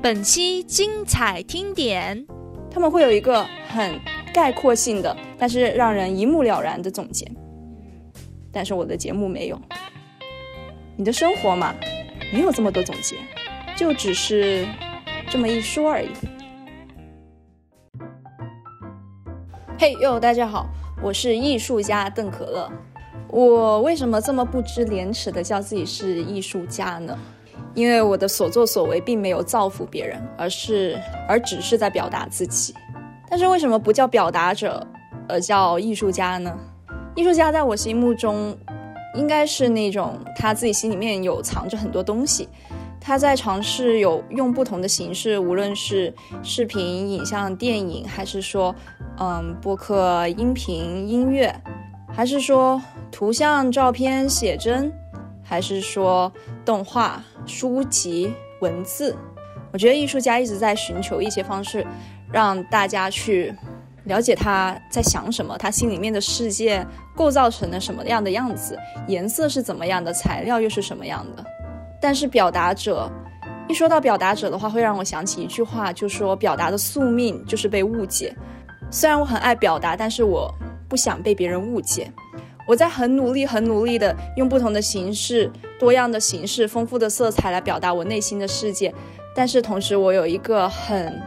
本期精彩听点，他们会有一个很概括性的，但是让人一目了然的总结。但是我的节目没有，你的生活嘛，没有这么多总结，就只是这么一说而已。嘿哟，大家好，我是艺术家邓可乐。我为什么这么不知廉耻的叫自己是艺术家呢？因为我的所作所为并没有造福别人，而是而只是在表达自己。但是为什么不叫表达者，而叫艺术家呢？艺术家在我心目中，应该是那种他自己心里面有藏着很多东西，他在尝试有用不同的形式，无论是视频、影像、电影，还是说，嗯，播客、音频、音乐，还是说图像、照片、写真，还是说动画。书籍、文字，我觉得艺术家一直在寻求一些方式，让大家去了解他在想什么，他心里面的世界构造成了什么样的样子，颜色是怎么样的，材料又是什么样的。但是表达者，一说到表达者的话，会让我想起一句话，就说表达的宿命就是被误解。虽然我很爱表达，但是我不想被别人误解。我在很努力、很努力的用不同的形式、多样的形式、丰富的色彩来表达我内心的世界，但是同时我有一个很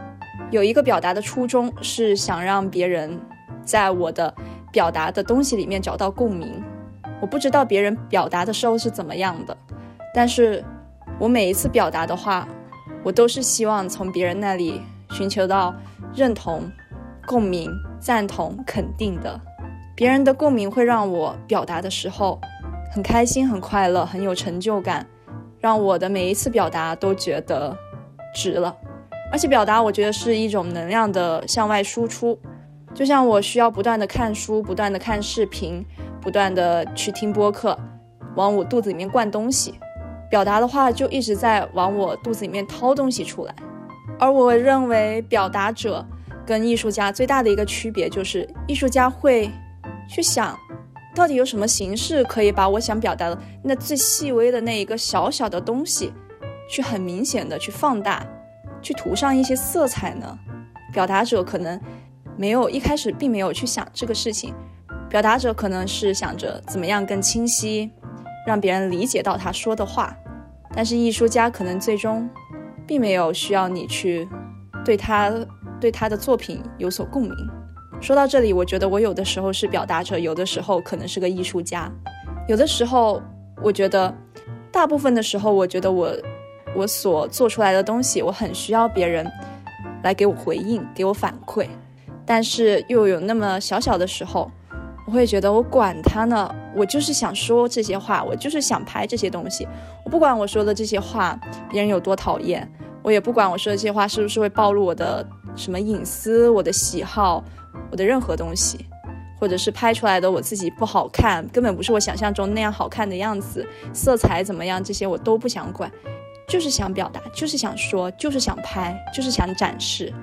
有一个表达的初衷，是想让别人在我的表达的东西里面找到共鸣。我不知道别人表达的时候是怎么样的，但是我每一次表达的话，我都是希望从别人那里寻求到认同、共鸣、赞同、肯定的。别人的共鸣会让我表达的时候很开心、很快乐、很有成就感，让我的每一次表达都觉得值了。而且表达，我觉得是一种能量的向外输出，就像我需要不断的看书、不断的看视频、不断的去听播客，往我肚子里面灌东西。表达的话，就一直在往我肚子里面掏东西出来。而我认为，表达者跟艺术家最大的一个区别就是，艺术家会。去想，到底有什么形式可以把我想表达的那最细微的那一个小小的东西，去很明显的去放大，去涂上一些色彩呢？表达者可能没有一开始并没有去想这个事情，表达者可能是想着怎么样更清晰，让别人理解到他说的话，但是艺术家可能最终并没有需要你去对他对他的作品有所共鸣。说到这里，我觉得我有的时候是表达者，有的时候可能是个艺术家，有的时候我觉得，大部分的时候，我觉得我我所做出来的东西，我很需要别人来给我回应，给我反馈，但是又有那么小小的时候，我会觉得我管他呢，我就是想说这些话，我就是想拍这些东西，我不管我说的这些话别人有多讨厌，我也不管我说的这些话是不是会暴露我的什么隐私，我的喜好。我的任何东西，或者是拍出来的我自己不好看，根本不是我想象中那样好看的样子，色彩怎么样，这些我都不想管，就是想表达，就是想说，就是想拍，就是想展示。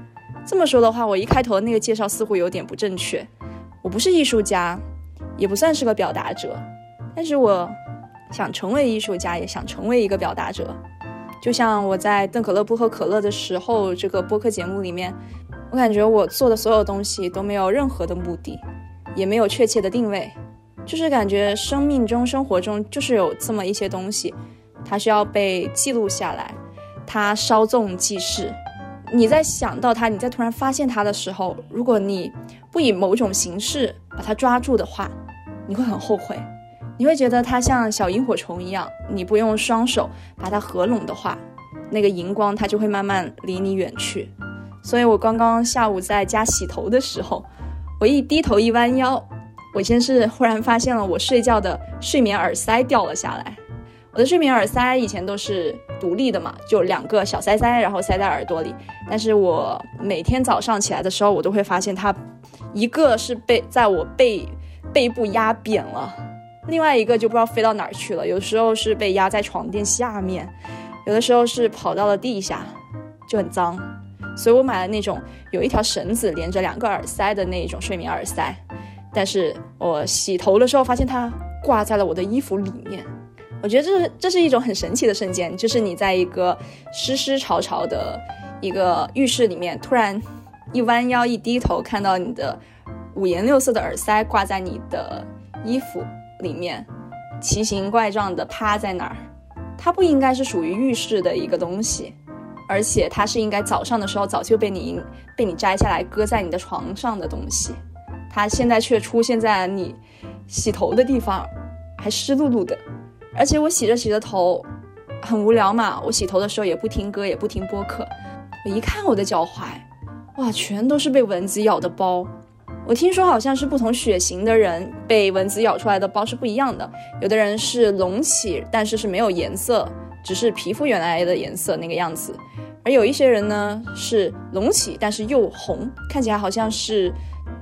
这么说的话，我一开头的那个介绍似乎有点不正确。我不是艺术家，也不算是个表达者，但是我想成为艺术家，也想成为一个表达者。就像我在邓可乐不喝可乐的时候，这个播客节目里面。我感觉我做的所有东西都没有任何的目的，也没有确切的定位，就是感觉生命中、生活中就是有这么一些东西，它需要被记录下来，它稍纵即逝。你在想到它，你在突然发现它的时候，如果你不以某种形式把它抓住的话，你会很后悔，你会觉得它像小萤火虫一样，你不用双手把它合拢的话，那个荧光它就会慢慢离你远去。所以我刚刚下午在家洗头的时候，我一低头一弯腰，我先是忽然发现了我睡觉的睡眠耳塞掉了下来。我的睡眠耳塞以前都是独立的嘛，就两个小塞塞，然后塞在耳朵里。但是我每天早上起来的时候，我都会发现它，一个是被在我背背部压扁了，另外一个就不知道飞到哪儿去了。有时候是被压在床垫下面，有的时候是跑到了地下，就很脏。所以我买了那种有一条绳子连着两个耳塞的那种睡眠耳塞，但是我洗头的时候发现它挂在了我的衣服里面。我觉得这是这是一种很神奇的瞬间，就是你在一个湿湿潮潮的一个浴室里面，突然一弯腰一低头，看到你的五颜六色的耳塞挂在你的衣服里面，奇形怪状的趴在那儿。它不应该是属于浴室的一个东西，而且它是应该早上的时候早就被你被你摘下来搁在你的床上的东西，它现在却出现在你洗头的地方，还湿漉漉的。而且我洗着洗着头，很无聊嘛，我洗头的时候也不听歌，也不听播客。我一看我的脚踝，哇，全都是被蚊子咬的包。我听说好像是不同血型的人被蚊子咬出来的包是不一样的，有的人是隆起，但是是没有颜色，只是皮肤原来的颜色那个样子；而有一些人呢是隆起，但是又红，看起来好像是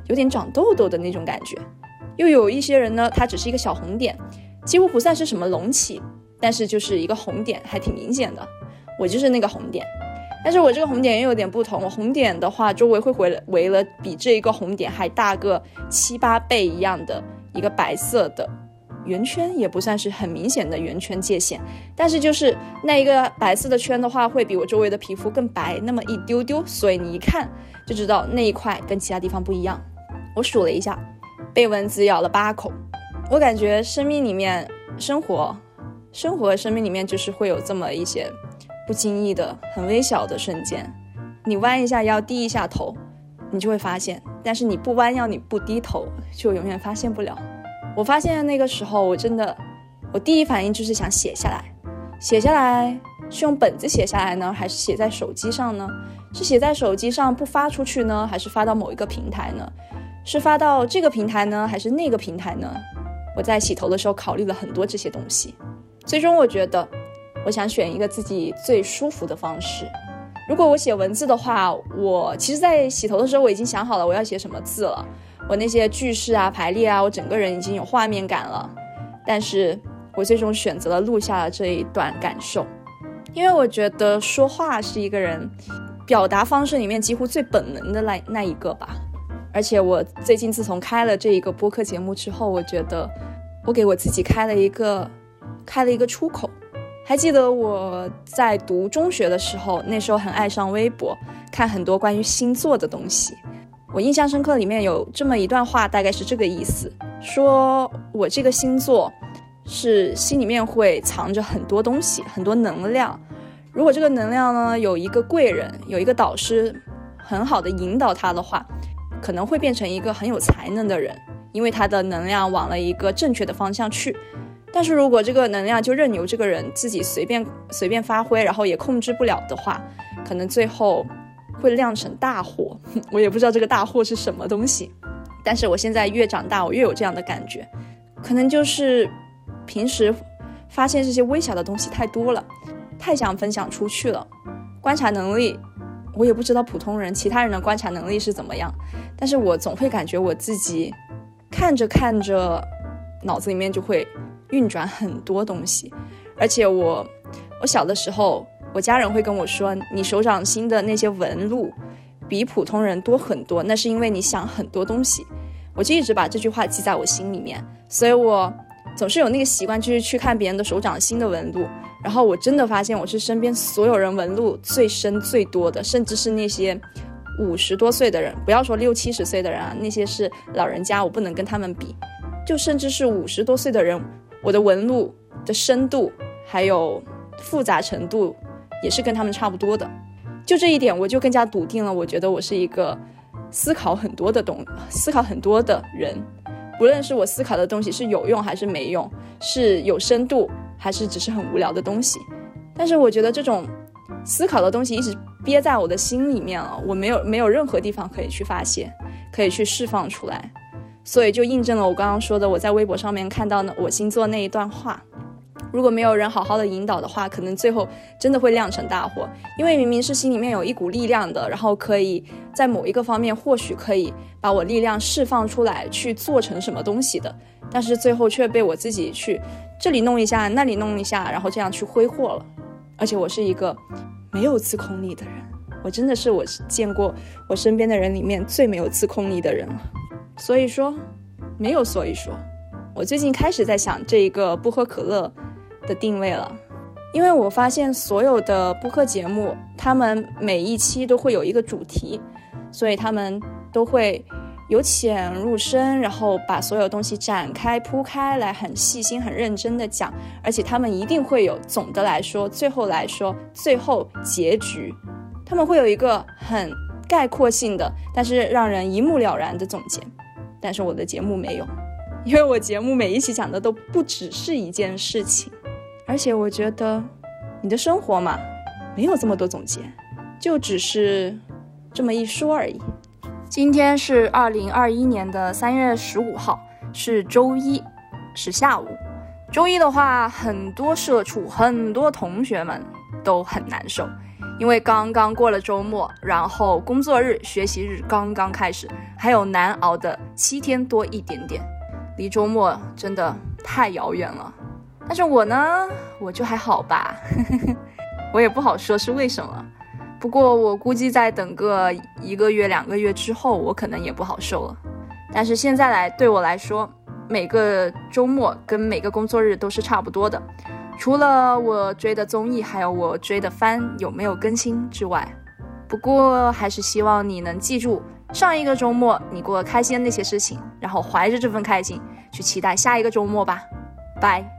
有点长痘痘的那种感觉；又有一些人呢，它只是一个小红点，几乎不算是什么隆起，但是就是一个红点，还挺明显的。我就是那个红点。但是我这个红点又有点不同，我红点的话，周围会围围了比这一个红点还大个七八倍一样的一个白色的圆圈，也不算是很明显的圆圈界限，但是就是那一个白色的圈的话，会比我周围的皮肤更白那么一丢丢，所以你一看就知道那一块跟其他地方不一样。我数了一下，被蚊子咬了八口，我感觉生命里面生活，生活生命里面就是会有这么一些。不经意的、很微小的瞬间，你弯一下腰、低一下头，你就会发现；但是你不弯腰、你不低头，就永远发现不了。我发现那个时候，我真的，我第一反应就是想写下来。写下来是用本子写下来呢，还是写在手机上呢？是写在手机上不发出去呢，还是发到某一个平台呢？是发到这个平台呢，还是那个平台呢？我在洗头的时候考虑了很多这些东西，最终我觉得。我想选一个自己最舒服的方式。如果我写文字的话，我其实，在洗头的时候我已经想好了我要写什么字了。我那些句式啊、排列啊，我整个人已经有画面感了。但是我最终选择了录下了这一段感受，因为我觉得说话是一个人表达方式里面几乎最本能的那那一个吧。而且我最近自从开了这一个播客节目之后，我觉得我给我自己开了一个开了一个出口。还记得我在读中学的时候，那时候很爱上微博，看很多关于星座的东西。我印象深刻，里面有这么一段话，大概是这个意思：说我这个星座是心里面会藏着很多东西，很多能量。如果这个能量呢，有一个贵人，有一个导师，很好的引导他的话，可能会变成一个很有才能的人，因为他的能量往了一个正确的方向去。但是如果这个能量就任由这个人自己随便随便发挥，然后也控制不了的话，可能最后会酿成大祸。我也不知道这个大祸是什么东西。但是我现在越长大，我越有这样的感觉，可能就是平时发现这些微小的东西太多了，太想分享出去了。观察能力，我也不知道普通人其他人的观察能力是怎么样，但是我总会感觉我自己看着看着，脑子里面就会。运转很多东西，而且我，我小的时候，我家人会跟我说，你手掌心的那些纹路比普通人多很多，那是因为你想很多东西。我就一直把这句话记在我心里面，所以我总是有那个习惯，就是去看别人的手掌心的纹路。然后我真的发现，我是身边所有人纹路最深最多的，甚至是那些五十多岁的人，不要说六七十岁的人啊，那些是老人家，我不能跟他们比，就甚至是五十多岁的人。我的纹路的深度还有复杂程度，也是跟他们差不多的。就这一点，我就更加笃定了。我觉得我是一个思考很多的东，思考很多的人。不论是我思考的东西是有用还是没用，是有深度还是只是很无聊的东西。但是我觉得这种思考的东西一直憋在我的心里面了，我没有没有任何地方可以去发泄，可以去释放出来。所以就印证了我刚刚说的，我在微博上面看到呢，我星座那一段话，如果没有人好好的引导的话，可能最后真的会酿成大祸。因为明明是心里面有一股力量的，然后可以在某一个方面或许可以把我力量释放出来去做成什么东西的，但是最后却被我自己去这里弄一下，那里弄一下，然后这样去挥霍了。而且我是一个没有自控力的人，我真的是我见过我身边的人里面最没有自控力的人了。所以说，没有所以说，我最近开始在想这一个不喝可乐的定位了。因为我发现所有的播客节目，他们每一期都会有一个主题，所以他们都会由浅入深，然后把所有东西展开铺开来，很细心、很认真的讲，而且他们一定会有总的来说，最后来说，最后结局，他们会有一个很概括性的，但是让人一目了然的总结。但是我的节目没有，因为我节目每一期讲的都不只是一件事情。而且我觉得，你的生活嘛，没有这么多总结，就只是这么一说而已。今天是二零二一年的三月十五号，是周一，是下午。周一的话，很多社畜、很多同学们都很难受，因为刚刚过了周末，然后工作日、学习日刚刚开始，还有难熬的七天多一点点，离周末真的太遥远了。但是我呢，我就还好吧，我也不好说是为什么。不过我估计再等个一个月、两个月之后，我可能也不好受了。但是现在来对我来说，每个周末跟每个工作日都是差不多的，除了我追的综艺还有我追的番有没有更新之外。不过还是希望你能记住上一个周末你过得开心的那些事情，然后怀着这份开心去期待下一个周末吧。拜。